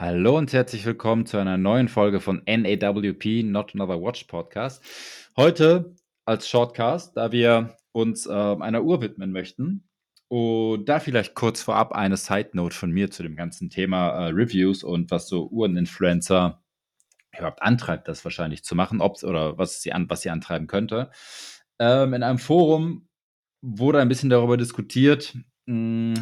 Hallo und herzlich willkommen zu einer neuen Folge von NAWP, Not Another Watch Podcast. Heute als Shortcast, da wir uns äh, einer Uhr widmen möchten. Und da vielleicht kurz vorab eine Side Note von mir zu dem ganzen Thema äh, Reviews und was so Uhreninfluencer überhaupt antreibt, das wahrscheinlich zu machen, ob oder was sie, an, was sie antreiben könnte. Ähm, in einem Forum wurde ein bisschen darüber diskutiert, mh,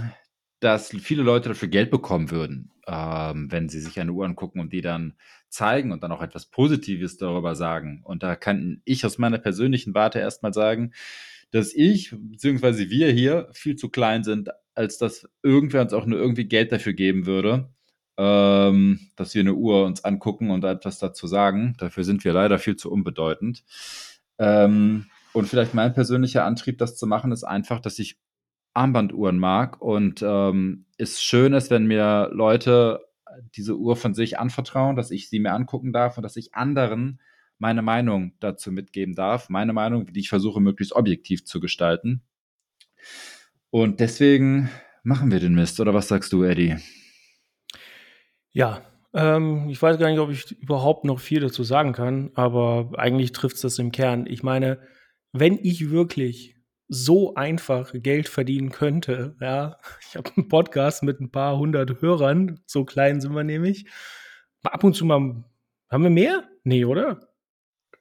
dass viele Leute dafür Geld bekommen würden, ähm, wenn sie sich eine Uhr angucken und die dann zeigen und dann auch etwas Positives darüber sagen. Und da kann ich aus meiner persönlichen Warte erstmal sagen, dass ich bzw. wir hier viel zu klein sind, als dass irgendwer uns auch nur irgendwie Geld dafür geben würde, ähm, dass wir eine Uhr uns angucken und etwas dazu sagen. Dafür sind wir leider viel zu unbedeutend. Ähm, und vielleicht mein persönlicher Antrieb, das zu machen, ist einfach, dass ich Armbanduhren mag und ähm, es schön ist, wenn mir Leute diese Uhr von sich anvertrauen, dass ich sie mir angucken darf und dass ich anderen meine Meinung dazu mitgeben darf. Meine Meinung, die ich versuche, möglichst objektiv zu gestalten. Und deswegen machen wir den Mist. Oder was sagst du, Eddie? Ja, ähm, ich weiß gar nicht, ob ich überhaupt noch viel dazu sagen kann, aber eigentlich trifft es das im Kern. Ich meine, wenn ich wirklich so einfach Geld verdienen könnte. Ja, ich habe einen Podcast mit ein paar hundert Hörern, so klein sind wir nämlich. Ab und zu mal, haben wir mehr? Nee, oder?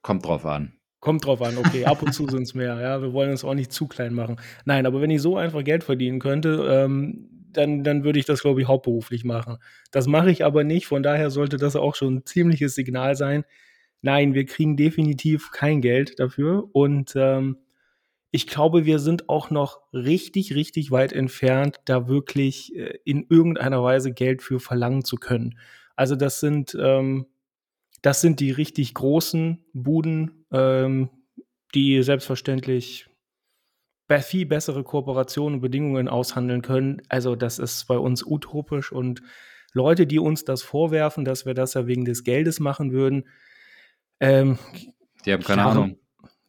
Kommt drauf an. Kommt drauf an, okay, ab und zu sind es mehr, ja, wir wollen uns auch nicht zu klein machen. Nein, aber wenn ich so einfach Geld verdienen könnte, ähm, dann, dann würde ich das, glaube ich, hauptberuflich machen. Das mache ich aber nicht, von daher sollte das auch schon ein ziemliches Signal sein. Nein, wir kriegen definitiv kein Geld dafür und ähm, ich glaube, wir sind auch noch richtig, richtig weit entfernt, da wirklich äh, in irgendeiner Weise Geld für verlangen zu können. Also das sind, ähm, das sind die richtig großen Buden, ähm, die selbstverständlich viel bessere Kooperationen und Bedingungen aushandeln können. Also das ist bei uns utopisch und Leute, die uns das vorwerfen, dass wir das ja wegen des Geldes machen würden, ähm, die haben keine Ahnung.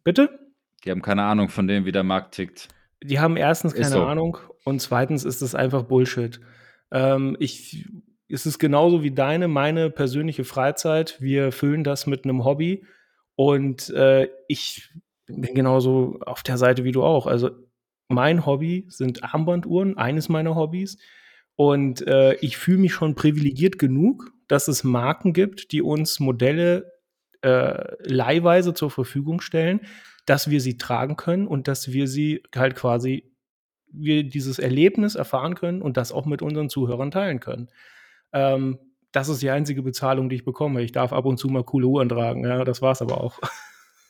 Bitte? Die haben keine Ahnung von dem, wie der Markt tickt. Die haben erstens keine so. Ahnung und zweitens ist es einfach Bullshit. Ähm, ich, es ist genauso wie deine, meine persönliche Freizeit. Wir füllen das mit einem Hobby und äh, ich bin genauso auf der Seite wie du auch. Also mein Hobby sind Armbanduhren, eines meiner Hobbys. Und äh, ich fühle mich schon privilegiert genug, dass es Marken gibt, die uns Modelle äh, leihweise zur Verfügung stellen, dass wir sie tragen können und dass wir sie halt quasi, wir dieses Erlebnis erfahren können und das auch mit unseren Zuhörern teilen können. Ähm, das ist die einzige Bezahlung, die ich bekomme. Ich darf ab und zu mal coole Uhren tragen, ja, das war's aber auch.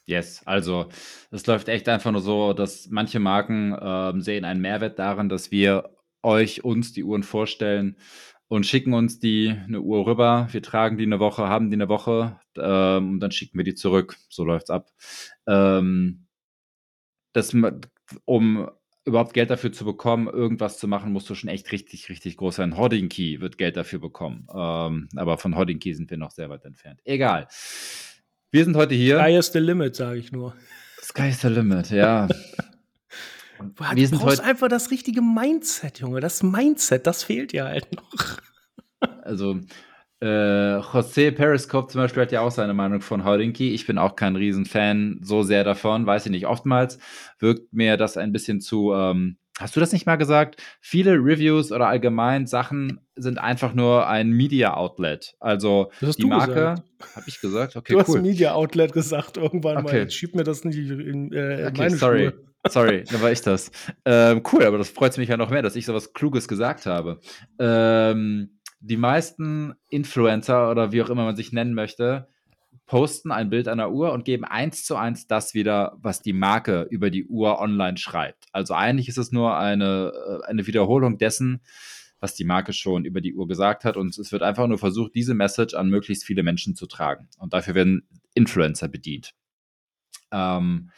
Yes, also es läuft echt einfach nur so, dass manche Marken äh, sehen einen Mehrwert darin, dass wir euch, uns die Uhren vorstellen und schicken uns die eine Uhr rüber. Wir tragen die eine Woche, haben die eine Woche ähm, und dann schicken wir die zurück. So läuft's ab. Ähm, das, um überhaupt Geld dafür zu bekommen, irgendwas zu machen, musst du schon echt richtig, richtig groß sein. Hodding-Key wird Geld dafür bekommen. Ähm, aber von Hodding-Key sind wir noch sehr weit entfernt. Egal. Wir sind heute hier. Sky is the limit, sage ich nur. Sky is the limit, ja. Du, wir sind brauchst einfach das richtige Mindset, Junge. Das Mindset, das fehlt ja halt noch. Also, äh, José Periscope zum Beispiel hat ja auch seine Meinung von Houdinki. Ich bin auch kein Riesenfan so sehr davon, weiß ich nicht. Oftmals wirkt mir das ein bisschen zu, ähm, hast du das nicht mal gesagt? Viele Reviews oder allgemein Sachen sind einfach nur ein Media Outlet. Also die Marke, habe ich gesagt? Okay, du cool. hast Media Outlet gesagt irgendwann okay. mal. Schieb mir das nicht in, äh, in okay, meine sorry. Schuhe. Sorry, da war ich das. Ähm, cool, aber das freut mich ja noch mehr, dass ich so was Kluges gesagt habe. Ähm, die meisten Influencer oder wie auch immer man sich nennen möchte, posten ein Bild einer Uhr und geben eins zu eins das wieder, was die Marke über die Uhr online schreibt. Also eigentlich ist es nur eine, äh, eine Wiederholung dessen, was die Marke schon über die Uhr gesagt hat. Und es wird einfach nur versucht, diese Message an möglichst viele Menschen zu tragen. Und dafür werden Influencer bedient. Ähm,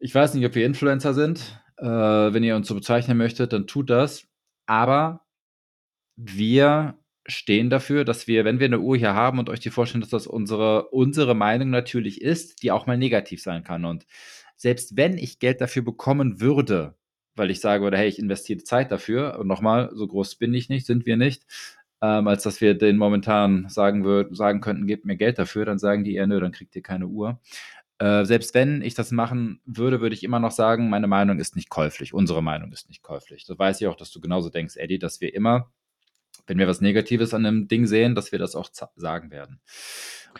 ich weiß nicht, ob wir Influencer sind. Äh, wenn ihr uns so bezeichnen möchtet, dann tut das. Aber wir stehen dafür, dass wir, wenn wir eine Uhr hier haben und euch die vorstellen, dass das unsere, unsere Meinung natürlich ist, die auch mal negativ sein kann. Und selbst wenn ich Geld dafür bekommen würde, weil ich sage, oder hey, ich investiere Zeit dafür, und nochmal, so groß bin ich nicht, sind wir nicht, ähm, als dass wir den momentan sagen, würd, sagen könnten, gebt mir Geld dafür, dann sagen die eher, nö, dann kriegt ihr keine Uhr. Äh, selbst wenn ich das machen würde, würde ich immer noch sagen, meine Meinung ist nicht käuflich. Unsere Meinung ist nicht käuflich. Das weiß ich auch, dass du genauso denkst, Eddie, dass wir immer, wenn wir was Negatives an einem Ding sehen, dass wir das auch sagen werden.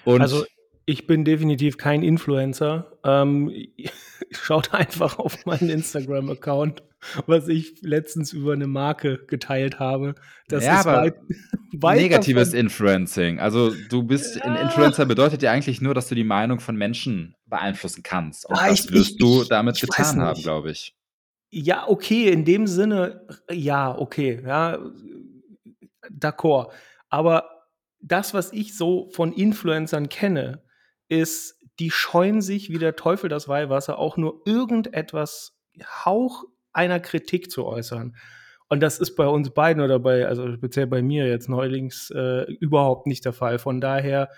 Und also ich bin definitiv kein Influencer. Ähm, schaut einfach auf meinen Instagram-Account, was ich letztens über eine Marke geteilt habe. Das ja, ist aber weit, weit negatives davon. Influencing. Also du bist ja. ein Influencer bedeutet ja eigentlich nur, dass du die Meinung von Menschen beeinflussen kannst. Und ja, das ich, wirst ich, du damit ich, getan haben, glaube ich. Ja, okay, in dem Sinne, ja, okay, ja, d'accord. Aber das, was ich so von Influencern kenne, ist, die scheuen sich wie der Teufel das Weihwasser, auch nur irgendetwas Hauch einer Kritik zu äußern. Und das ist bei uns beiden oder bei, also speziell bei mir jetzt neulings äh, überhaupt nicht der Fall. Von daher,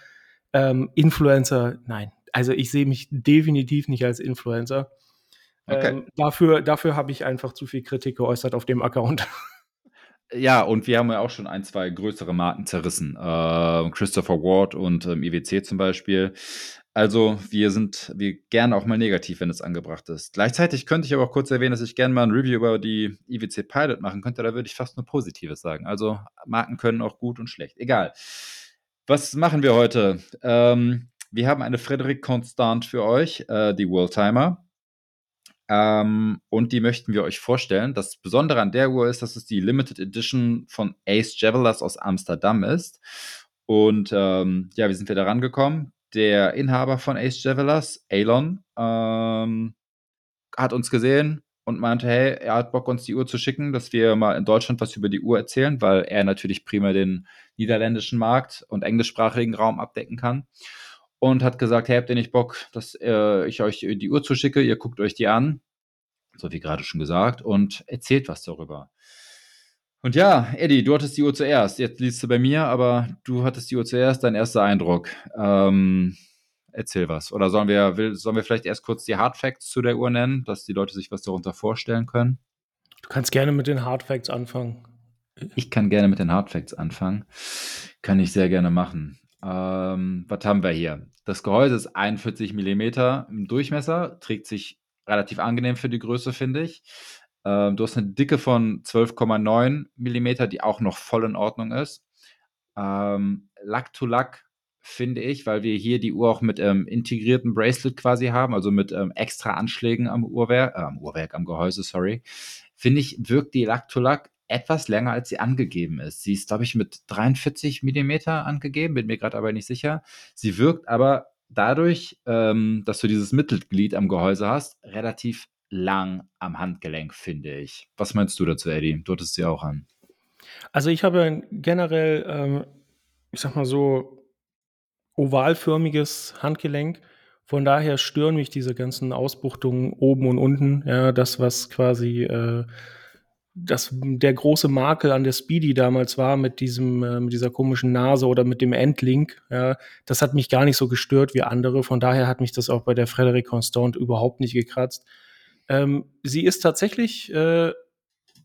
ähm, Influencer, nein. Also ich sehe mich definitiv nicht als Influencer. Okay. Ähm, dafür dafür habe ich einfach zu viel Kritik geäußert auf dem Account. Ja, und wir haben ja auch schon ein, zwei größere Marken zerrissen. Äh, Christopher Ward und ähm, IWC zum Beispiel. Also wir sind wir gerne auch mal negativ, wenn es angebracht ist. Gleichzeitig könnte ich aber auch kurz erwähnen, dass ich gerne mal ein Review über die IWC Pilot machen könnte. Da würde ich fast nur Positives sagen. Also Marken können auch gut und schlecht. Egal. Was machen wir heute? Ähm, wir haben eine Frederic Constant für euch, äh, die Worldtimer. Ähm, und die möchten wir euch vorstellen. Das Besondere an der Uhr ist, dass es die Limited Edition von Ace Javelers aus Amsterdam ist. Und ähm, ja, wie sind wir da rangekommen? Der Inhaber von Ace Javelers, Elon, ähm, hat uns gesehen und meinte, hey, er hat Bock, uns die Uhr zu schicken, dass wir mal in Deutschland was über die Uhr erzählen, weil er natürlich prima den niederländischen Markt und englischsprachigen Raum abdecken kann und hat gesagt, hey, habt ihr nicht Bock, dass äh, ich euch die Uhr zuschicke, ihr guckt euch die an, so wie gerade schon gesagt, und erzählt was darüber. Und ja, Eddie, du hattest die Uhr zuerst. Jetzt liest du bei mir, aber du hattest die Uhr zuerst, dein erster Eindruck. Ähm, erzähl was. Oder sollen wir, will, sollen wir vielleicht erst kurz die Hard Facts zu der Uhr nennen, dass die Leute sich was darunter vorstellen können? Du kannst gerne mit den Hard Facts anfangen. Ich kann gerne mit den Hard Facts anfangen. Kann ich sehr gerne machen. Ähm, was haben wir hier? Das Gehäuse ist 41 mm im Durchmesser, trägt sich relativ angenehm für die Größe, finde ich. Ähm, du hast eine Dicke von 12,9 mm, die auch noch voll in Ordnung ist. Ähm, Lack to Lack finde ich, weil wir hier die Uhr auch mit ähm, integriertem Bracelet quasi haben, also mit ähm, extra Anschlägen am Uhrwerk, äh, am Uhrwerk, am Gehäuse, sorry, finde ich, wirkt die Lack to Lack etwas länger, als sie angegeben ist. Sie ist, glaube ich, mit 43 Millimeter angegeben, bin mir gerade aber nicht sicher. Sie wirkt aber dadurch, ähm, dass du dieses Mittelglied am Gehäuse hast, relativ lang am Handgelenk, finde ich. Was meinst du dazu, Eddie? Du hattest sie auch an. Also ich habe generell, ähm, ich sag mal so, ovalförmiges Handgelenk. Von daher stören mich diese ganzen Ausbuchtungen oben und unten. Ja, das, was quasi äh, das, der große Makel an der Speedy damals war mit diesem, äh, mit dieser komischen Nase oder mit dem Endlink, ja, das hat mich gar nicht so gestört wie andere. Von daher hat mich das auch bei der Frederic Constant überhaupt nicht gekratzt. Ähm, sie ist tatsächlich, äh,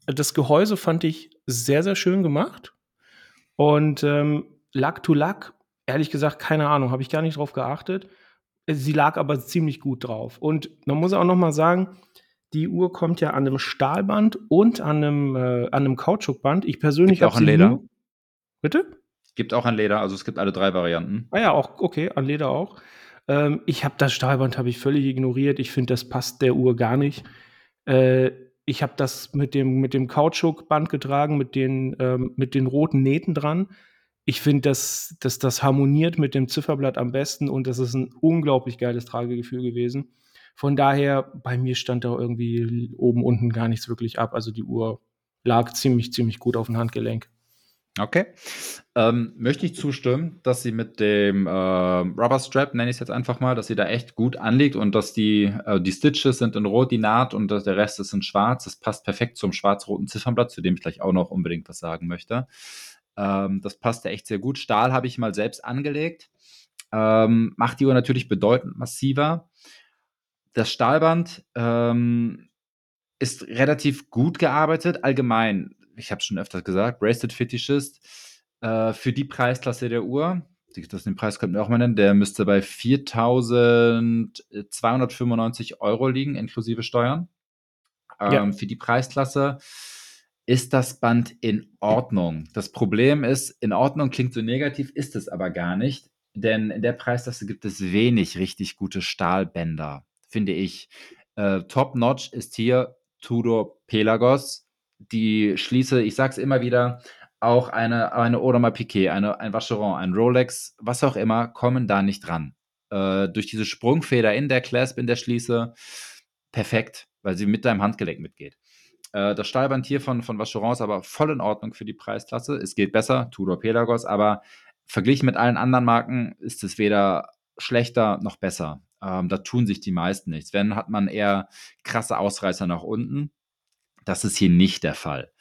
das Gehäuse fand ich sehr, sehr schön gemacht. Und ähm, Lack to Lack, ehrlich gesagt, keine Ahnung, habe ich gar nicht drauf geachtet. Sie lag aber ziemlich gut drauf. Und man muss auch noch mal sagen, die Uhr kommt ja an einem Stahlband und an einem, äh, an einem Kautschukband. Ich persönlich habe auch an Leder. Nur, bitte? Gibt auch an Leder, also es gibt alle drei Varianten. Ah ja, auch okay, an Leder auch. Ähm, ich habe das Stahlband habe ich völlig ignoriert. Ich finde, das passt der Uhr gar nicht. Äh, ich habe das mit dem mit dem Kautschukband getragen, mit den ähm, mit den roten Nähten dran. Ich finde, dass, dass das harmoniert mit dem Zifferblatt am besten und das ist ein unglaublich geiles Tragegefühl gewesen. Von daher, bei mir stand da irgendwie oben, unten gar nichts wirklich ab. Also die Uhr lag ziemlich, ziemlich gut auf dem Handgelenk. Okay. Ähm, möchte ich zustimmen, dass sie mit dem äh, Rubber Strap, nenne ich es jetzt einfach mal, dass sie da echt gut anliegt und dass die, äh, die Stitches sind in Rot, die Naht und der Rest ist in Schwarz. Das passt perfekt zum schwarz-roten Ziffernblatt, zu dem ich gleich auch noch unbedingt was sagen möchte. Ähm, das passt ja echt sehr gut. Stahl habe ich mal selbst angelegt. Ähm, macht die Uhr natürlich bedeutend massiver. Das Stahlband ähm, ist relativ gut gearbeitet. Allgemein, ich habe schon öfters gesagt, Bracelet Fetischist. Äh, für die Preisklasse der Uhr, das den Preis könnten wir auch mal nennen, der müsste bei 4.295 Euro liegen, inklusive Steuern. Ähm, ja. Für die Preisklasse ist das Band in Ordnung. Das Problem ist, in Ordnung klingt so negativ, ist es aber gar nicht, denn in der Preisklasse gibt es wenig richtig gute Stahlbänder, finde ich. Äh, Top Notch ist hier Tudor Pelagos. Die schließe, ich sage es immer wieder, auch eine, eine Audemars Piquet, eine, ein Vacheron, ein Rolex, was auch immer, kommen da nicht dran. Äh, durch diese Sprungfeder in der Clasp, in der Schließe, perfekt, weil sie mit deinem Handgelenk mitgeht. Äh, das Stahlband hier von, von Vacheron ist aber voll in Ordnung für die Preisklasse. Es geht besser, Tudor Pelagos, aber verglichen mit allen anderen Marken ist es weder schlechter noch besser. Ähm, da tun sich die meisten nichts. Wenn, hat man eher krasse Ausreißer nach unten. Das ist hier nicht der Fall.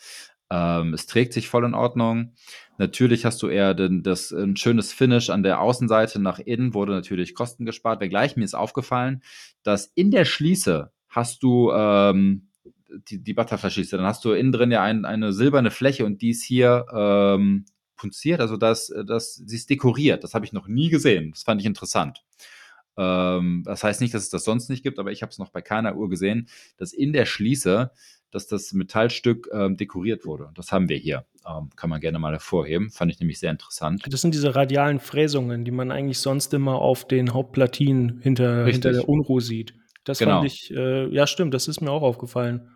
Ähm, es trägt sich voll in Ordnung. Natürlich hast du eher den, das, ein schönes Finish an der Außenseite nach innen, wurde natürlich Kosten gespart. Wenngleich mir ist aufgefallen, dass in der Schließe hast du ähm, die, die Butterfly-Schließe, dann hast du innen drin ja ein, eine silberne Fläche und die ist hier ähm, punziert, also das, das, sie ist dekoriert. Das habe ich noch nie gesehen. Das fand ich interessant. Ähm, das heißt nicht, dass es das sonst nicht gibt, aber ich habe es noch bei keiner Uhr gesehen, dass in der Schließe, dass das Metallstück ähm, dekoriert wurde. Das haben wir hier. Ähm, kann man gerne mal hervorheben. Fand ich nämlich sehr interessant. Das sind diese radialen Fräsungen, die man eigentlich sonst immer auf den Hauptplatinen hinter, hinter der Unruhe sieht. Das genau. fand ich, äh, ja stimmt, das ist mir auch aufgefallen.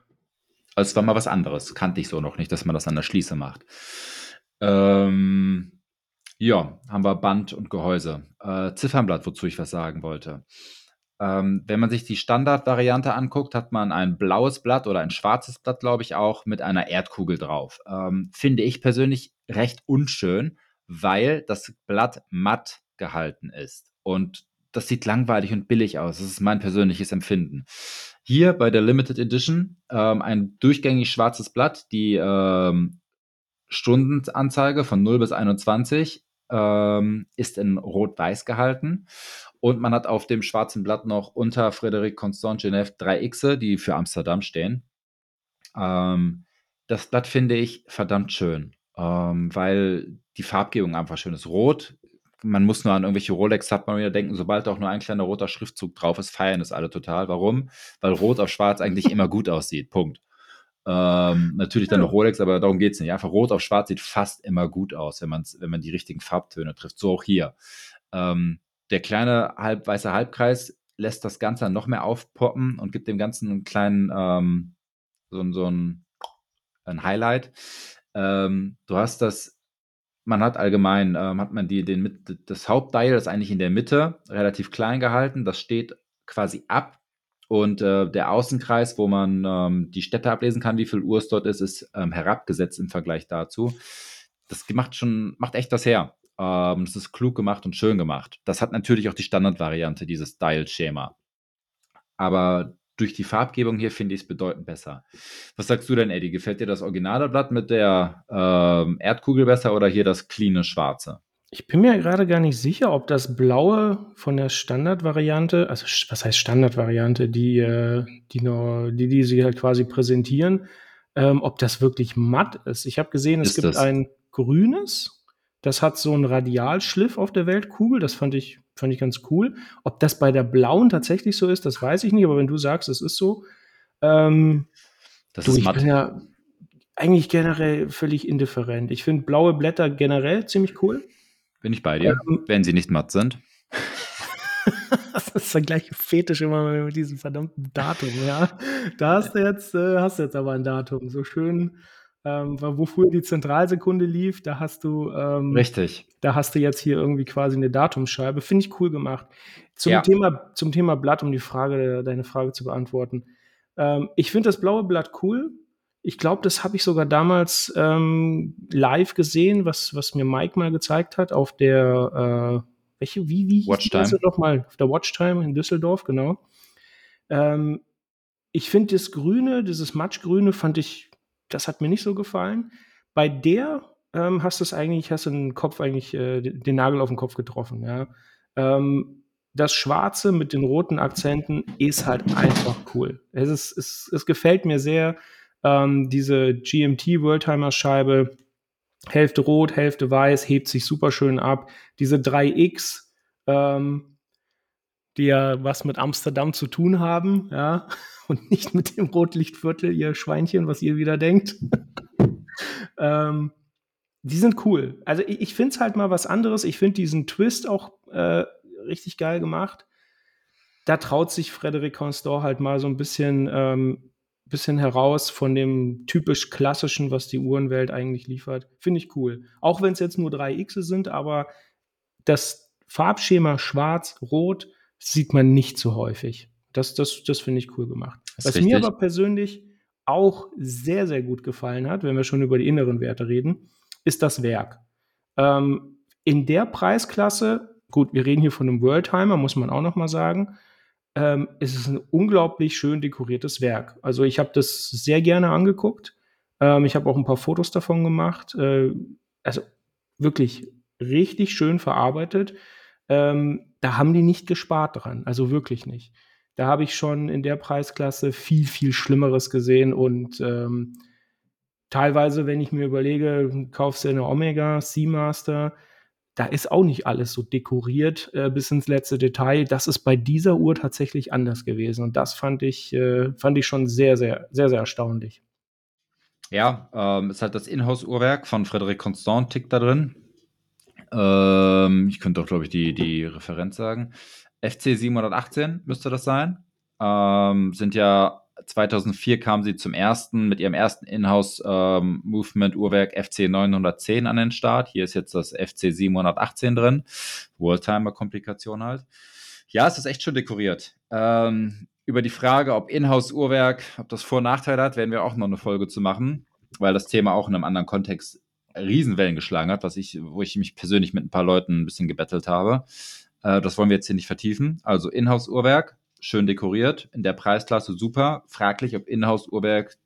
Also es war mal was anderes. Kannte ich so noch nicht, dass man das an der Schließe macht. Ähm, ja, haben wir Band und Gehäuse. Äh, Ziffernblatt, wozu ich was sagen wollte. Ähm, wenn man sich die Standardvariante anguckt, hat man ein blaues Blatt oder ein schwarzes Blatt, glaube ich, auch mit einer Erdkugel drauf. Ähm, finde ich persönlich recht unschön, weil das Blatt matt gehalten ist. Und das sieht langweilig und billig aus. Das ist mein persönliches Empfinden. Hier bei der Limited Edition ähm, ein durchgängig schwarzes Blatt, die ähm, Stundenanzeige von 0 bis 21 ähm, ist in Rot-Weiß gehalten. Und man hat auf dem schwarzen Blatt noch unter Frédéric Constant Genève drei Xe, die für Amsterdam stehen. Ähm, das Blatt finde ich verdammt schön, ähm, weil die Farbgebung einfach schön ist. Rot, man muss nur an irgendwelche Rolex-Submariner denken, sobald auch nur ein kleiner roter Schriftzug drauf ist, feiern es alle total. Warum? Weil Rot auf Schwarz eigentlich immer gut aussieht. Punkt. Ähm, natürlich dann noch Rolex, aber darum geht es nicht. Einfach rot auf schwarz sieht fast immer gut aus, wenn, man's, wenn man die richtigen Farbtöne trifft. So auch hier. Ähm, der kleine halb, weiße Halbkreis lässt das Ganze dann noch mehr aufpoppen und gibt dem Ganzen einen kleinen, ähm, so, so ein, ein Highlight. Ähm, du hast das, man hat allgemein, ähm, hat man die, den, das Hauptdial, ist eigentlich in der Mitte, relativ klein gehalten. Das steht quasi ab und äh, der Außenkreis, wo man ähm, die Städte ablesen kann, wie viel Uhr es dort ist, ist ähm, herabgesetzt im Vergleich dazu. Das macht schon, macht echt das her. Ähm, das ist klug gemacht und schön gemacht. Das hat natürlich auch die Standardvariante, dieses Dial-Schema. Aber durch die Farbgebung hier finde ich es bedeutend besser. Was sagst du denn, Eddie? Gefällt dir das originale Blatt mit der ähm, Erdkugel besser oder hier das cleane Schwarze? Ich bin mir gerade gar nicht sicher, ob das Blaue von der Standardvariante, also was heißt Standardvariante, die, äh, die, die, die sie halt quasi präsentieren, ähm, ob das wirklich matt ist. Ich habe gesehen, es ist gibt das? ein grünes, das hat so einen Radialschliff auf der Weltkugel, das fand ich, fand ich ganz cool. Ob das bei der blauen tatsächlich so ist, das weiß ich nicht, aber wenn du sagst, es ist so, ähm, das du, ist matt. Ich bin ja eigentlich generell völlig indifferent. Ich finde blaue Blätter generell ziemlich cool. Bin ich bei dir, ähm, wenn sie nicht matt sind. das ist der gleiche Fetisch immer mit diesem verdammten Datum, ja. Da hast du jetzt, äh, hast du jetzt aber ein Datum. So schön, ähm, wo früher die Zentralsekunde lief, da hast du. Ähm, Richtig. Da hast du jetzt hier irgendwie quasi eine Datumscheibe. Finde ich cool gemacht. Zum, ja. Thema, zum Thema Blatt, um die Frage, deine Frage zu beantworten. Ähm, ich finde das blaue Blatt cool. Ich glaube, das habe ich sogar damals ähm, live gesehen, was, was mir Mike mal gezeigt hat auf der, äh, welche, wie, wie Watchtime. doch mal, auf der Watchtime in Düsseldorf, genau. Ähm, ich finde das Grüne, dieses Matschgrüne, fand ich, das hat mir nicht so gefallen. Bei der ähm, hast du es eigentlich, hast du den Kopf eigentlich, äh, den Nagel auf den Kopf getroffen, ja. Ähm, das Schwarze mit den roten Akzenten ist halt einfach cool. Es, ist, es, es gefällt mir sehr. Ähm, diese GMT Worldtimer Scheibe Hälfte rot, Hälfte weiß, hebt sich super schön ab. Diese 3X, ähm, die ja was mit Amsterdam zu tun haben, ja, und nicht mit dem Rotlichtviertel, ihr Schweinchen, was ihr wieder denkt. ähm, die sind cool. Also ich, ich finde es halt mal was anderes. Ich finde diesen Twist auch äh, richtig geil gemacht. Da traut sich Frederic Constant halt mal so ein bisschen, ähm, bisschen heraus von dem typisch klassischen, was die Uhrenwelt eigentlich liefert. Finde ich cool. Auch wenn es jetzt nur drei X sind, aber das Farbschema schwarz-rot sieht man nicht so häufig. Das, das, das finde ich cool gemacht. Was richtig. mir aber persönlich auch sehr, sehr gut gefallen hat, wenn wir schon über die inneren Werte reden, ist das Werk. Ähm, in der Preisklasse, gut, wir reden hier von einem Worldtimer, muss man auch noch mal sagen, ähm, es ist ein unglaublich schön dekoriertes Werk. Also ich habe das sehr gerne angeguckt. Ähm, ich habe auch ein paar Fotos davon gemacht. Äh, also wirklich richtig schön verarbeitet. Ähm, da haben die nicht gespart dran, also wirklich nicht. Da habe ich schon in der Preisklasse viel, viel Schlimmeres gesehen und ähm, teilweise, wenn ich mir überlege, kaufst du eine Omega Seamaster, da ist auch nicht alles so dekoriert äh, bis ins letzte Detail. Das ist bei dieser Uhr tatsächlich anders gewesen und das fand ich, äh, fand ich schon sehr, sehr, sehr, sehr erstaunlich. Ja, ähm, ist halt das Inhouse-Uhrwerk von Frederic Constant tickt da drin. Ähm, ich könnte auch, glaube ich, die, die Referenz sagen. FC 718 müsste das sein. Ähm, sind ja 2004 kam sie zum ersten mit ihrem ersten Inhouse ähm, Movement Uhrwerk FC 910 an den Start. Hier ist jetzt das FC 718 drin. Worldtimer Komplikation halt. Ja, es ist echt schön dekoriert. Ähm, über die Frage, ob Inhouse Uhrwerk, ob das Vor- und Nachteile hat, werden wir auch noch eine Folge zu machen, weil das Thema auch in einem anderen Kontext Riesenwellen geschlagen hat, was ich, wo ich mich persönlich mit ein paar Leuten ein bisschen gebettelt habe. Äh, das wollen wir jetzt hier nicht vertiefen. Also Inhouse-Uhrwerk, schön dekoriert, in der Preisklasse super. Fraglich, ob Inhouse-Uhrwerk,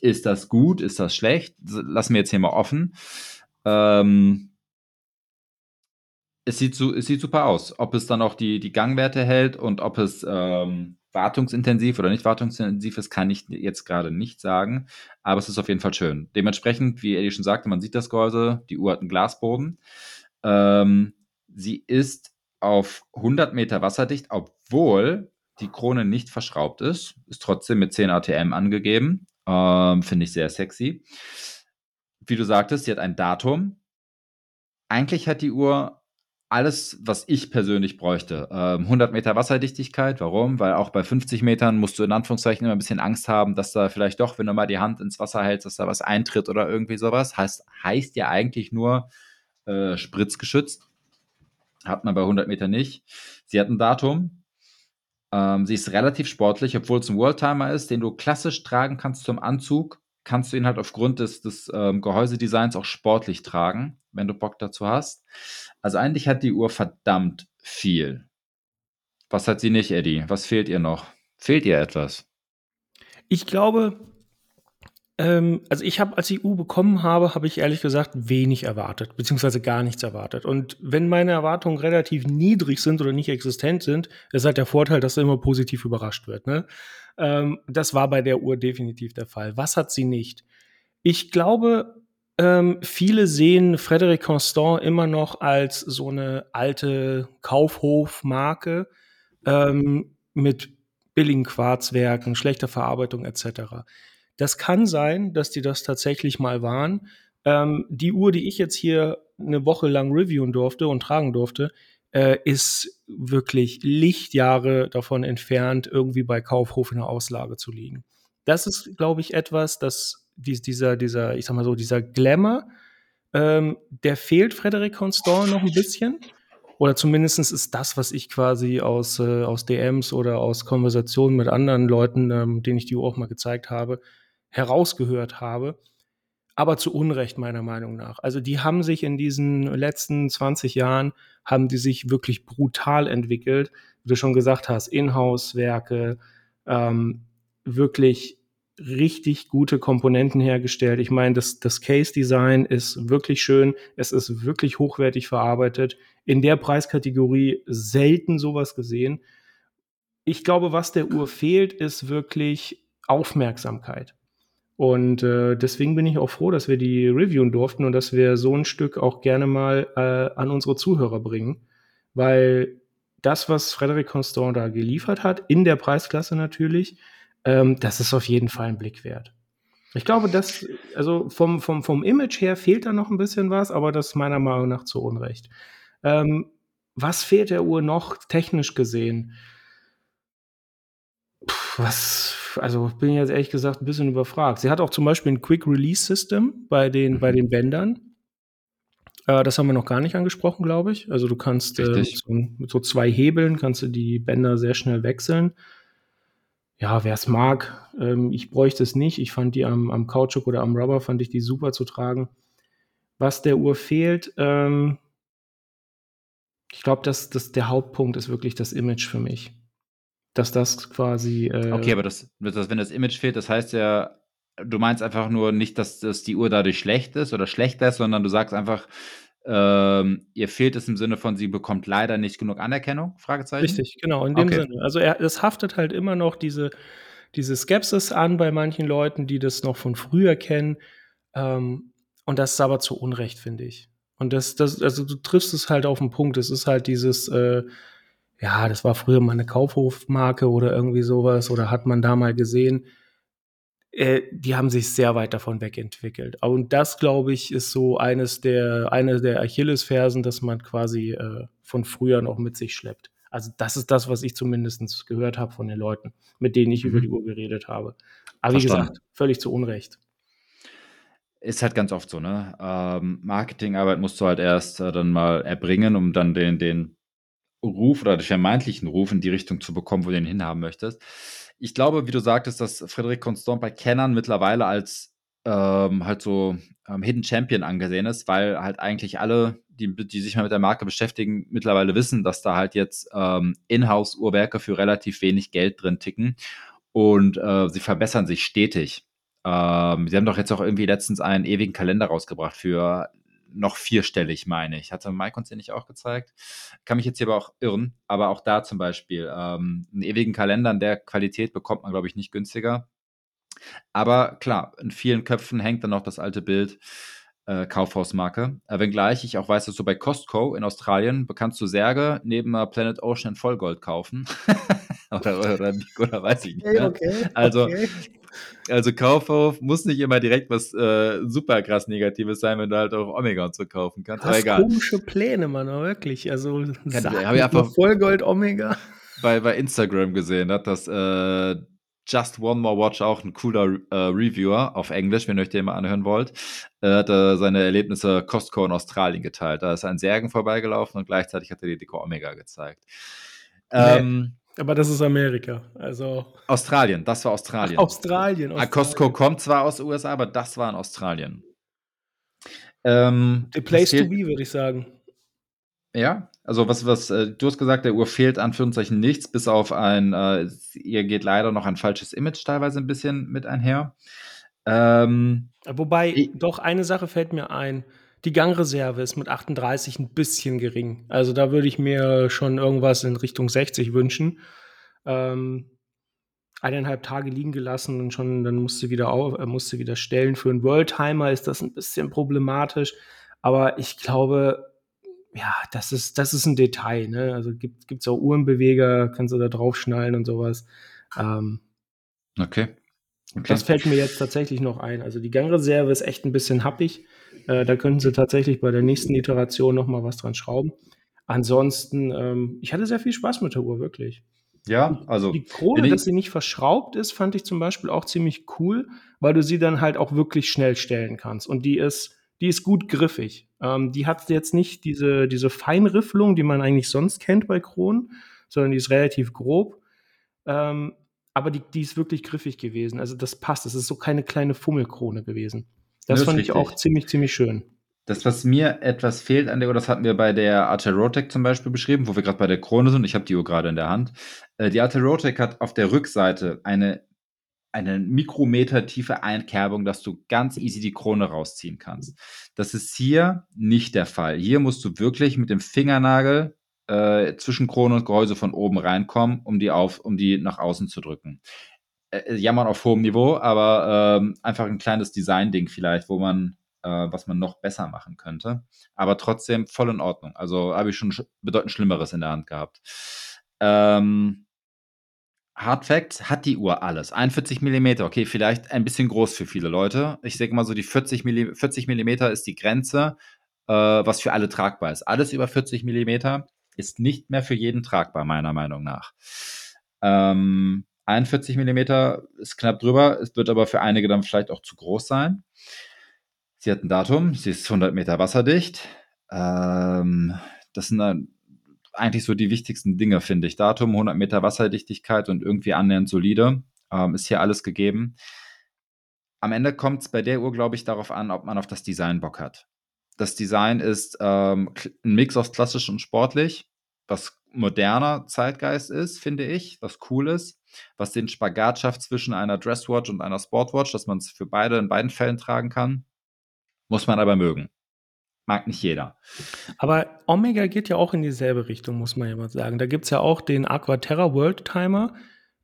ist das gut, ist das schlecht? Lassen wir jetzt hier mal offen. Ähm, es sieht, es sieht super aus. Ob es dann auch die, die Gangwerte hält und ob es ähm, wartungsintensiv oder nicht wartungsintensiv ist, kann ich jetzt gerade nicht sagen. Aber es ist auf jeden Fall schön. Dementsprechend, wie Eddie schon sagte, man sieht das Gehäuse, die Uhr hat einen Glasboden. Ähm, sie ist auf 100 Meter wasserdicht, obwohl die Krone nicht verschraubt ist. Ist trotzdem mit 10 ATM angegeben. Ähm, Finde ich sehr sexy. Wie du sagtest, sie hat ein Datum. Eigentlich hat die Uhr alles, was ich persönlich bräuchte. Ähm, 100 Meter Wasserdichtigkeit. Warum? Weil auch bei 50 Metern musst du in Anführungszeichen immer ein bisschen Angst haben, dass da vielleicht doch, wenn du mal die Hand ins Wasser hältst, dass da was eintritt oder irgendwie sowas. Heißt, heißt ja eigentlich nur äh, spritzgeschützt. Hat man bei 100 Metern nicht. Sie hat ein Datum. Ähm, sie ist relativ sportlich, obwohl es ein Worldtimer ist, den du klassisch tragen kannst zum Anzug. Kannst du ihn halt aufgrund des, des ähm, Gehäusedesigns auch sportlich tragen, wenn du Bock dazu hast. Also eigentlich hat die Uhr verdammt viel. Was hat sie nicht, Eddie? Was fehlt ihr noch? Fehlt ihr etwas? Ich glaube, ähm, also ich habe, als ich U bekommen habe, habe ich ehrlich gesagt wenig erwartet, beziehungsweise gar nichts erwartet. Und wenn meine Erwartungen relativ niedrig sind oder nicht existent sind, ist halt der Vorteil, dass er immer positiv überrascht wird. Ne? Ähm, das war bei der Uhr definitiv der Fall. Was hat sie nicht? Ich glaube, ähm, viele sehen Frederic Constant immer noch als so eine alte Kaufhofmarke ähm, mit billigen Quarzwerken, schlechter Verarbeitung etc. Das kann sein, dass die das tatsächlich mal waren. Ähm, die Uhr, die ich jetzt hier eine Woche lang reviewen durfte und tragen durfte, äh, ist wirklich Lichtjahre davon entfernt, irgendwie bei Kaufhof in der Auslage zu liegen. Das ist, glaube ich, etwas, das dieser, dieser, ich sag mal so, dieser Glamour, ähm, der fehlt Frederic Constant noch ein bisschen. Oder zumindest ist das, was ich quasi aus, äh, aus DMs oder aus Konversationen mit anderen Leuten, ähm, denen ich die Uhr auch mal gezeigt habe, herausgehört habe. Aber zu Unrecht meiner Meinung nach. Also die haben sich in diesen letzten 20 Jahren, haben die sich wirklich brutal entwickelt. Wie du schon gesagt hast, Inhouse-Werke, ähm, wirklich richtig gute Komponenten hergestellt. Ich meine, das, das Case-Design ist wirklich schön. Es ist wirklich hochwertig verarbeitet. In der Preiskategorie selten sowas gesehen. Ich glaube, was der Uhr fehlt, ist wirklich Aufmerksamkeit. Und äh, deswegen bin ich auch froh, dass wir die reviewen durften und dass wir so ein Stück auch gerne mal äh, an unsere Zuhörer bringen. Weil das, was Frederic Constant da geliefert hat, in der Preisklasse natürlich, ähm, das ist auf jeden Fall ein Blick wert. Ich glaube, dass, also vom, vom, vom Image her fehlt da noch ein bisschen was, aber das ist meiner Meinung nach zu Unrecht. Ähm, was fehlt der Uhr noch technisch gesehen? Was, also bin ich jetzt ehrlich gesagt ein bisschen überfragt. Sie hat auch zum Beispiel ein Quick Release System bei den, bei mhm. den Bändern. Äh, das haben wir noch gar nicht angesprochen, glaube ich. Also du kannst äh, mit, so, mit, so, zwei Hebeln kannst du die Bänder sehr schnell wechseln. Ja, wer es mag, ähm, ich bräuchte es nicht. Ich fand die am, am Kautschuk oder am Rubber, fand ich die super zu tragen. Was der Uhr fehlt, ähm, ich glaube, dass, dass der Hauptpunkt ist wirklich das Image für mich dass das quasi. Äh okay, aber das, das, wenn das Image fehlt, das heißt ja, du meinst einfach nur nicht, dass, dass die Uhr dadurch schlecht ist oder schlechter ist, sondern du sagst einfach, ähm, ihr fehlt es im Sinne von, sie bekommt leider nicht genug Anerkennung? Fragezeichen. Richtig, genau, in dem okay. Sinne. Also er, es haftet halt immer noch diese, diese Skepsis an bei manchen Leuten, die das noch von früher kennen. Ähm, und das ist aber zu Unrecht, finde ich. Und das, das, also du triffst es halt auf den Punkt. Es ist halt dieses, äh, ja, das war früher mal eine Kaufhofmarke oder irgendwie sowas oder hat man da mal gesehen. Äh, die haben sich sehr weit davon wegentwickelt. Und das, glaube ich, ist so eines der, eine der Achillesfersen, dass man quasi äh, von früher noch mit sich schleppt. Also das ist das, was ich zumindest gehört habe von den Leuten, mit denen ich mhm. über die Uhr geredet habe. Aber wie gesagt, völlig zu Unrecht. Ist halt ganz oft so, ne? Ähm, Marketingarbeit musst du halt erst äh, dann mal erbringen, um dann den, den Ruf oder den vermeintlichen Ruf in die Richtung zu bekommen, wo du ihn hinhaben möchtest. Ich glaube, wie du sagtest, dass Frederic Constant bei Kennern mittlerweile als ähm, halt so ähm, Hidden Champion angesehen ist, weil halt eigentlich alle, die, die sich mal mit der Marke beschäftigen, mittlerweile wissen, dass da halt jetzt ähm, Inhouse-Uhrwerke für relativ wenig Geld drin ticken und äh, sie verbessern sich stetig. Ähm, sie haben doch jetzt auch irgendwie letztens einen ewigen Kalender rausgebracht für noch vierstellig, meine ich. Hatte Mike uns den nicht auch gezeigt? Kann mich jetzt hier aber auch irren. Aber auch da zum Beispiel ähm, einen ewigen Kalender in der Qualität bekommt man, glaube ich, nicht günstiger. Aber klar, in vielen Köpfen hängt dann noch das alte Bild äh, Kaufhausmarke. Äh, wenngleich ich auch weiß, dass du bei Costco in Australien bekannst du Särge neben äh, Planet Ocean Vollgold kaufen. oder, oder, oder, weiß ich nicht. Okay, okay, also okay. Also Kaufhof muss nicht immer direkt was äh, super krass Negatives sein, wenn du halt auch Omega und so kaufen kannst. Hast egal. komische Pläne, Mann, wirklich. Also habe ich einfach Vollgold Omega. Bei, bei Instagram gesehen hat, dass äh, Just One More Watch auch ein cooler äh, Reviewer auf Englisch, wenn ihr euch den mal anhören wollt, Er hat äh, seine Erlebnisse Costco in Australien geteilt. Da ist ein Särgen vorbeigelaufen und gleichzeitig hat er die Deko Omega gezeigt. Ähm, aber das ist Amerika. Also Australien, das war Australien. Australien. Australien. Costco kommt zwar aus den USA, aber das war in Australien. Ähm, The place to be, würde ich sagen. Ja, also was, was, äh, du hast gesagt, der Uhr fehlt Anführungszeichen nichts, bis auf ein, äh, ihr geht leider noch ein falsches Image teilweise ein bisschen mit einher. Ähm, Wobei, ich, doch eine Sache fällt mir ein. Die Gangreserve ist mit 38 ein bisschen gering. Also da würde ich mir schon irgendwas in Richtung 60 wünschen. Ähm, eineinhalb Tage liegen gelassen und schon dann musste wieder auf, äh, musste wieder stellen. Für einen Worldtimer ist das ein bisschen problematisch, aber ich glaube, ja, das ist das ist ein Detail. Ne? Also gibt gibt's auch Uhrenbeweger, kannst du da draufschnallen und sowas. Ähm, okay. okay. Das fällt mir jetzt tatsächlich noch ein. Also die Gangreserve ist echt ein bisschen happig. Äh, da könnten sie tatsächlich bei der nächsten Iteration noch mal was dran schrauben. Ansonsten, ähm, ich hatte sehr viel Spaß mit der Uhr, wirklich. Ja, also. Die Krone, dass sie nicht verschraubt ist, fand ich zum Beispiel auch ziemlich cool, weil du sie dann halt auch wirklich schnell stellen kannst. Und die ist, die ist gut griffig. Ähm, die hat jetzt nicht diese, diese Feinrifflung, die man eigentlich sonst kennt bei Kronen, sondern die ist relativ grob. Ähm, aber die, die ist wirklich griffig gewesen. Also das passt. Es ist so keine kleine Fummelkrone gewesen. Das, das fand ich auch ziemlich, ziemlich schön. Das, was mir etwas fehlt an der Uhr, das hatten wir bei der Arterotec zum Beispiel beschrieben, wo wir gerade bei der Krone sind. Ich habe die Uhr gerade in der Hand. Äh, die Arterotec hat auf der Rückseite eine, eine Mikrometer tiefe Einkerbung, dass du ganz easy die Krone rausziehen kannst. Das ist hier nicht der Fall. Hier musst du wirklich mit dem Fingernagel äh, zwischen Krone und Gehäuse von oben reinkommen, um die, auf, um die nach außen zu drücken. äh, jammern auf hohem Niveau, aber ähm, einfach ein kleines Design-Ding vielleicht, wo man, äh, was man noch besser machen könnte. Aber trotzdem voll in Ordnung. Also habe ich schon sch bedeutend Schlimmeres in der Hand gehabt. Ähm, Hard Facts hat die Uhr alles. 41 mm, okay, vielleicht ein bisschen groß für viele Leute. Ich sage mal so, die 40 mm, 40 mm ist die Grenze, äh, was für alle tragbar ist. Alles über 40 mm ist nicht mehr für jeden tragbar, meiner Meinung nach. Ähm, 41 mm ist knapp drüber, es wird aber für einige dann vielleicht auch zu groß sein. Sie hat ein Datum, sie ist 100 Meter wasserdicht. Ähm, das sind dann eigentlich so die wichtigsten Dinge, finde ich. Datum, 100 Meter Wasserdichtigkeit und irgendwie annähernd solide. Ähm, ist hier alles gegeben. Am Ende kommt es bei der Uhr, glaube ich, darauf an, ob man auf das Design Bock hat. Das Design ist ähm, ein Mix aus klassisch und sportlich, was moderner Zeitgeist ist, finde ich, was cool ist, was den Spagat schafft zwischen einer Dresswatch und einer Sportwatch, dass man es für beide in beiden Fällen tragen kann. Muss man aber mögen. Mag nicht jeder. Aber Omega geht ja auch in dieselbe Richtung, muss man ja mal sagen. Da gibt es ja auch den Aquaterra World Timer,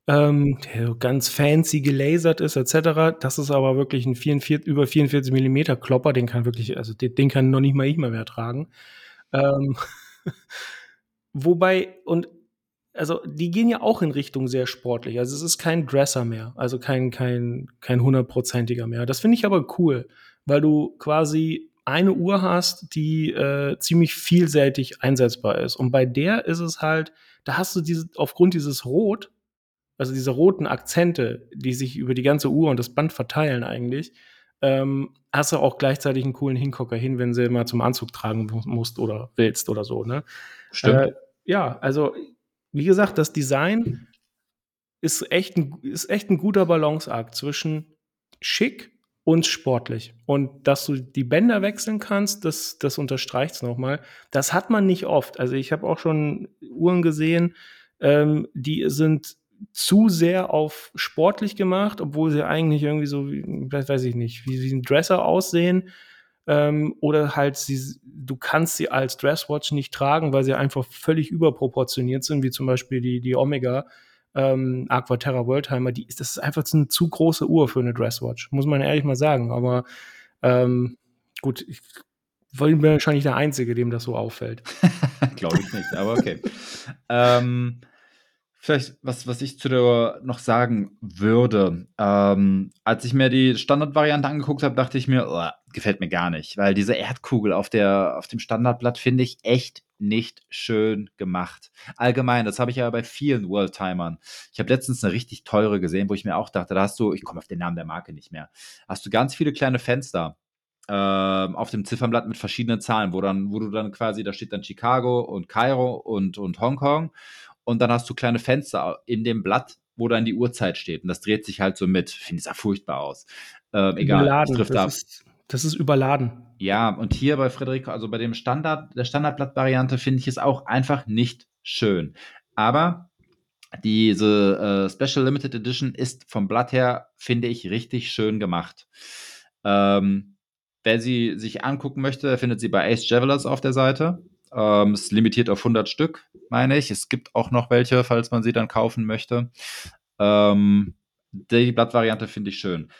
ähm, der ganz fancy gelasert ist, etc. Das ist aber wirklich ein 44, über 44 mm Klopper, den kann wirklich, also den, den kann noch nicht mal ich mehr, mehr tragen. Ähm, wobei, und also die gehen ja auch in Richtung sehr sportlich. Also es ist kein Dresser mehr, also kein, kein, kein hundertprozentiger mehr. Das finde ich aber cool, weil du quasi eine Uhr hast, die äh, ziemlich vielseitig einsetzbar ist. Und bei der ist es halt, da hast du diese, aufgrund dieses Rot, also diese roten Akzente, die sich über die ganze Uhr und das Band verteilen eigentlich, ähm, hast du auch gleichzeitig einen coolen Hingucker hin, wenn sie mal zum Anzug tragen musst oder willst oder so, ne? Stimmt. Äh, ja, also wie gesagt, das Design ist echt ein, ist echt ein guter Balanceakt zwischen schick und sportlich. Und dass du die Bänder wechseln kannst, das, das unterstreicht es nochmal. Das hat man nicht oft. Also ich habe auch schon Uhren gesehen, ähm, die sind zu sehr auf sportlich gemacht, obwohl sie eigentlich irgendwie so, weiß ich nicht, wie, wie ein Dresser aussehen. Ähm, oder halt, sie, du kannst sie als Dresswatch nicht tragen, weil sie einfach völlig überproportioniert sind, wie zum Beispiel die, die Omega ähm, Aquaterra Worldtimer. Die, das ist einfach eine zu große Uhr für eine Dresswatch, muss man ehrlich mal sagen. Aber ähm, gut, ich bin wahrscheinlich der Einzige, dem das so auffällt. Glaube ich nicht, aber okay. ähm, Vielleicht, was, was ich zu der noch sagen würde, ähm, als ich mir die Standardvariante angeguckt habe, dachte ich mir, oh, gefällt mir gar nicht, weil diese Erdkugel auf, der, auf dem Standardblatt finde ich echt nicht schön gemacht. Allgemein, das habe ich ja bei vielen Worldtimern. Ich habe letztens eine richtig teure gesehen, wo ich mir auch dachte, da hast du, ich komme auf den Namen der Marke nicht mehr, hast du ganz viele kleine Fenster ähm, auf dem Ziffernblatt mit verschiedenen Zahlen, wo dann, wo du dann quasi, da steht dann Chicago und Kairo und, und Hongkong und dann hast du kleine Fenster in dem Blatt, wo dann die Uhrzeit steht. Und das dreht sich halt so mit. Ich finde es ja furchtbar aus. Ähm, egal, überladen. das ab. Ist, das ist überladen. Ja, und hier bei Frederico, also bei dem Standard, der Standardblatt-Variante finde ich es auch einfach nicht schön. Aber diese äh, Special Limited Edition ist vom Blatt her, finde ich, richtig schön gemacht. Ähm, wer sie sich angucken möchte, findet sie bei Ace Javelers auf der Seite. Ähm, ist limitiert auf 100 Stück, meine ich. Es gibt auch noch welche, falls man sie dann kaufen möchte. Ähm, die Blattvariante finde ich schön.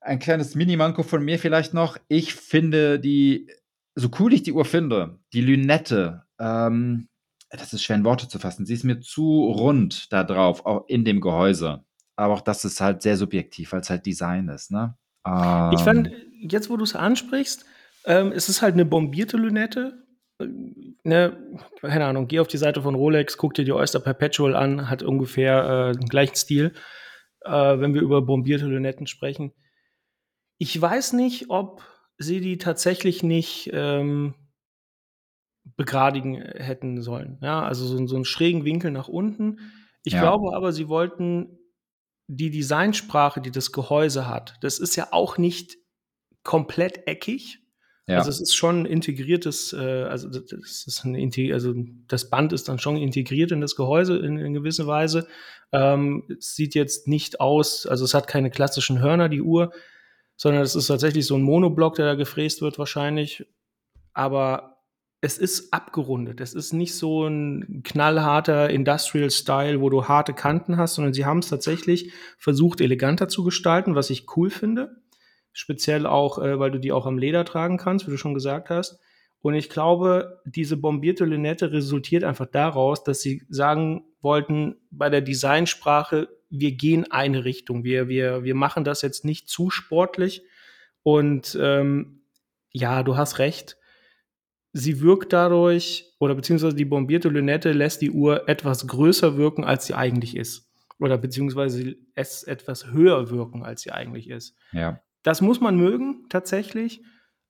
Ein kleines Mini-Manko von mir vielleicht noch. Ich finde die, so cool ich die Uhr finde, die Lünette, ähm, das ist schwer in Worte zu fassen. Sie ist mir zu rund da drauf, auch in dem Gehäuse. Aber auch das ist halt sehr subjektiv, weil es halt Design ist. Ne? Ähm, ich fand, jetzt wo du es ansprichst, ähm, es ist halt eine bombierte Lünette ne, keine Ahnung, geh auf die Seite von Rolex, guck dir die Oyster Perpetual an, hat ungefähr äh, den gleichen Stil, äh, wenn wir über bombierte Lünetten sprechen. Ich weiß nicht, ob sie die tatsächlich nicht ähm, begradigen hätten sollen. Ja, also so, so einen schrägen Winkel nach unten. Ich ja. glaube aber, sie wollten die Designsprache, die das Gehäuse hat, das ist ja auch nicht komplett eckig, ja. Also es ist schon integriertes, äh, also das ist ein also das Band ist dann schon integriert in das Gehäuse in, in gewisser Weise. Ähm, es sieht jetzt nicht aus, also es hat keine klassischen Hörner, die Uhr, sondern es ist tatsächlich so ein Monoblock, der da gefräst wird wahrscheinlich. Aber es ist abgerundet. Es ist nicht so ein knallharter Industrial Style, wo du harte Kanten hast, sondern sie haben es tatsächlich versucht, eleganter zu gestalten, was ich cool finde. Speziell auch, äh, weil du die auch am Leder tragen kannst, wie du schon gesagt hast. Und ich glaube, diese bombierte Lünette resultiert einfach daraus, dass sie sagen wollten, bei der Designsprache, wir gehen eine Richtung. Wir, wir, wir machen das jetzt nicht zu sportlich. Und ähm, ja, du hast recht sie wirkt dadurch, oder beziehungsweise die bombierte Lünette lässt die Uhr etwas größer wirken, als sie eigentlich ist. Oder beziehungsweise es etwas höher wirken, als sie eigentlich ist. Ja. Das muss man mögen, tatsächlich.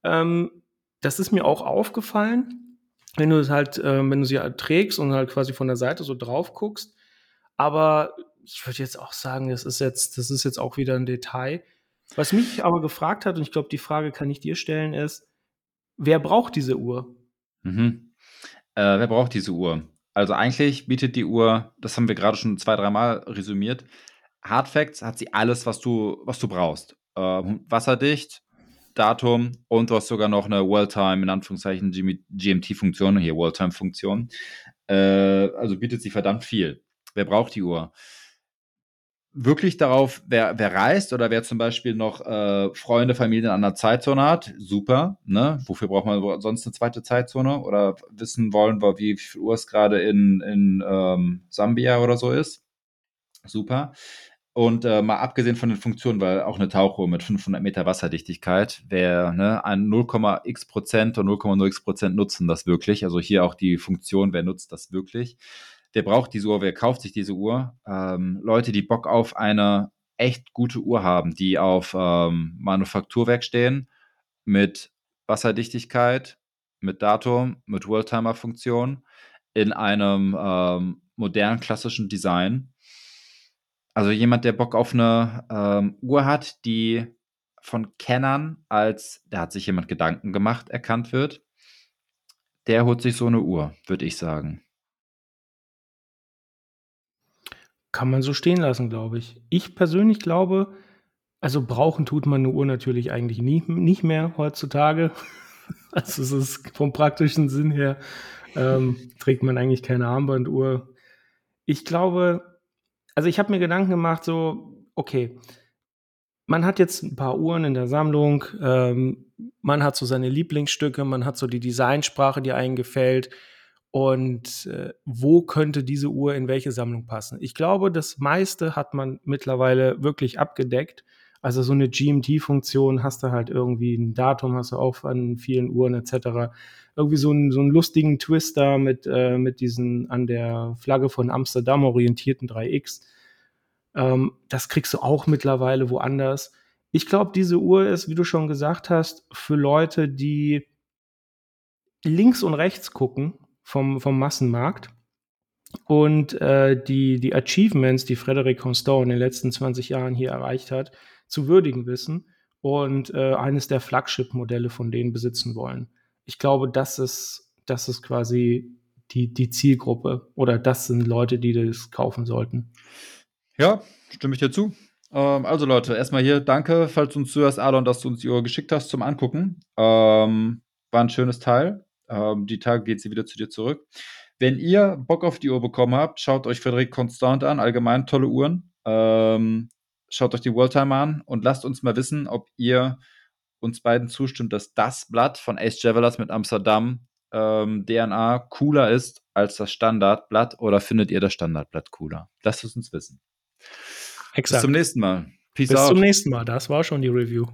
Ähm, das ist mir auch aufgefallen, wenn du es halt, äh, wenn du sie halt trägst und halt quasi von der Seite so drauf guckst. Aber ich würde jetzt auch sagen, das ist jetzt, das ist jetzt auch wieder ein Detail. Was mich aber gefragt hat, und ich glaube, die Frage kann ich dir stellen, ist, wer braucht diese Uhr? Mhm. Äh, wer braucht diese Uhr? Also eigentlich bietet die Uhr, das haben wir gerade schon zwei, dreimal resümiert, Hardfacts hat sie alles, was du, was du brauchst. Ähm, wasserdicht, Datum und du hast sogar noch eine World-Time, in Anführungszeichen GMT-Funktion, hier World-Time-Funktion. Äh, also bietet sie verdammt viel. Wer braucht die Uhr? wirklich darauf, wer, wer reist oder wer zum Beispiel noch äh, Freunde, Familien an einer Zeitzone hat, super. Ne? Wofür braucht man sonst eine zweite Zeitzone? Oder wissen wollen, wie viel Uhr es gerade in, in ähm, Sambia oder so ist? Super. Und äh, mal abgesehen von den Funktionen, weil auch eine Tauchuhr mit 500 Meter Wasserdichtigkeit, wer ne, ein 0,x Prozent oder 0,0x Prozent nutzen das wirklich. Also hier auch die Funktion, wer nutzt das wirklich wer braucht diese Uhr, wer kauft sich diese Uhr? Ähm, Leute, die Bock auf eine echt gute Uhr haben, die auf ähm, Manufakturwerk stehen, mit Wasserdichtigkeit, mit Datum, mit Worldtimer-Funktion, in einem ähm, modernen klassischen Design. Also jemand, der Bock auf eine ähm, Uhr hat, die von Kennern als, da hat sich jemand Gedanken gemacht, erkannt wird, der holt sich so eine Uhr, würde ich sagen. Kann man so stehen lassen, glaube ich. Ich persönlich glaube, also brauchen tut man eine Uhr natürlich eigentlich nie, nicht mehr heutzutage. Also es ist vom praktischen Sinn her, ähm, trägt man eigentlich keine Armbanduhr. Ich glaube, also ich habe mir Gedanken gemacht, so, okay, man hat jetzt ein paar Uhren in der Sammlung, ähm, man hat so seine Lieblingsstücke, man hat so die Designsprache, die einem gefällt und äh, wo könnte diese Uhr in welche Sammlung passen. Ich glaube, das meiste hat man mittlerweile wirklich abgedeckt. Also so eine GMT-Funktion hast du halt irgendwie ein Datum, hast du auch an vielen Uhren etc. Irgendwie so einen, so einen lustigen Twister mit, äh, mit diesen an der Flagge von Amsterdam orientierten 3X. Ähm, das kriegst du auch mittlerweile woanders. Ich glaube, diese Uhr ist, wie du schon gesagt hast, für Leute, die links und rechts gucken vom, vom Massenmarkt. Und äh, die, die Achievements, die Frederic Constant in den letzten 20 Jahren hier erreicht hat, zu würdigen wissen und äh, eines der Flagship-Modelle von denen besitzen wollen. Ich glaube, das ist, das ist quasi die, die Zielgruppe oder das sind Leute, die das kaufen sollten. Ja, stimme ich dir zu. Ähm, also Leute, erstmal hier danke, falls du uns zuhörst, Alon, dass du uns die Uhr geschickt hast zum Angucken. Ähm, war ein schönes Teil. Ähm, die Tage geht sie wieder zu dir zurück. Wenn ihr Bock auf die Uhr bekommen habt, schaut euch Frederik Constant an. Allgemein tolle Uhren. Ähm, schaut euch die Worldtime an und lasst uns mal wissen, ob ihr uns beiden zustimmt, dass das Blatt von Ace Javelers mit Amsterdam ähm, DNA cooler ist als das Standardblatt oder findet ihr das Standardblatt cooler? Lasst es uns wissen. Exakt. Bis zum nächsten Mal. Peace Bis out. zum nächsten Mal. Das war schon die Review.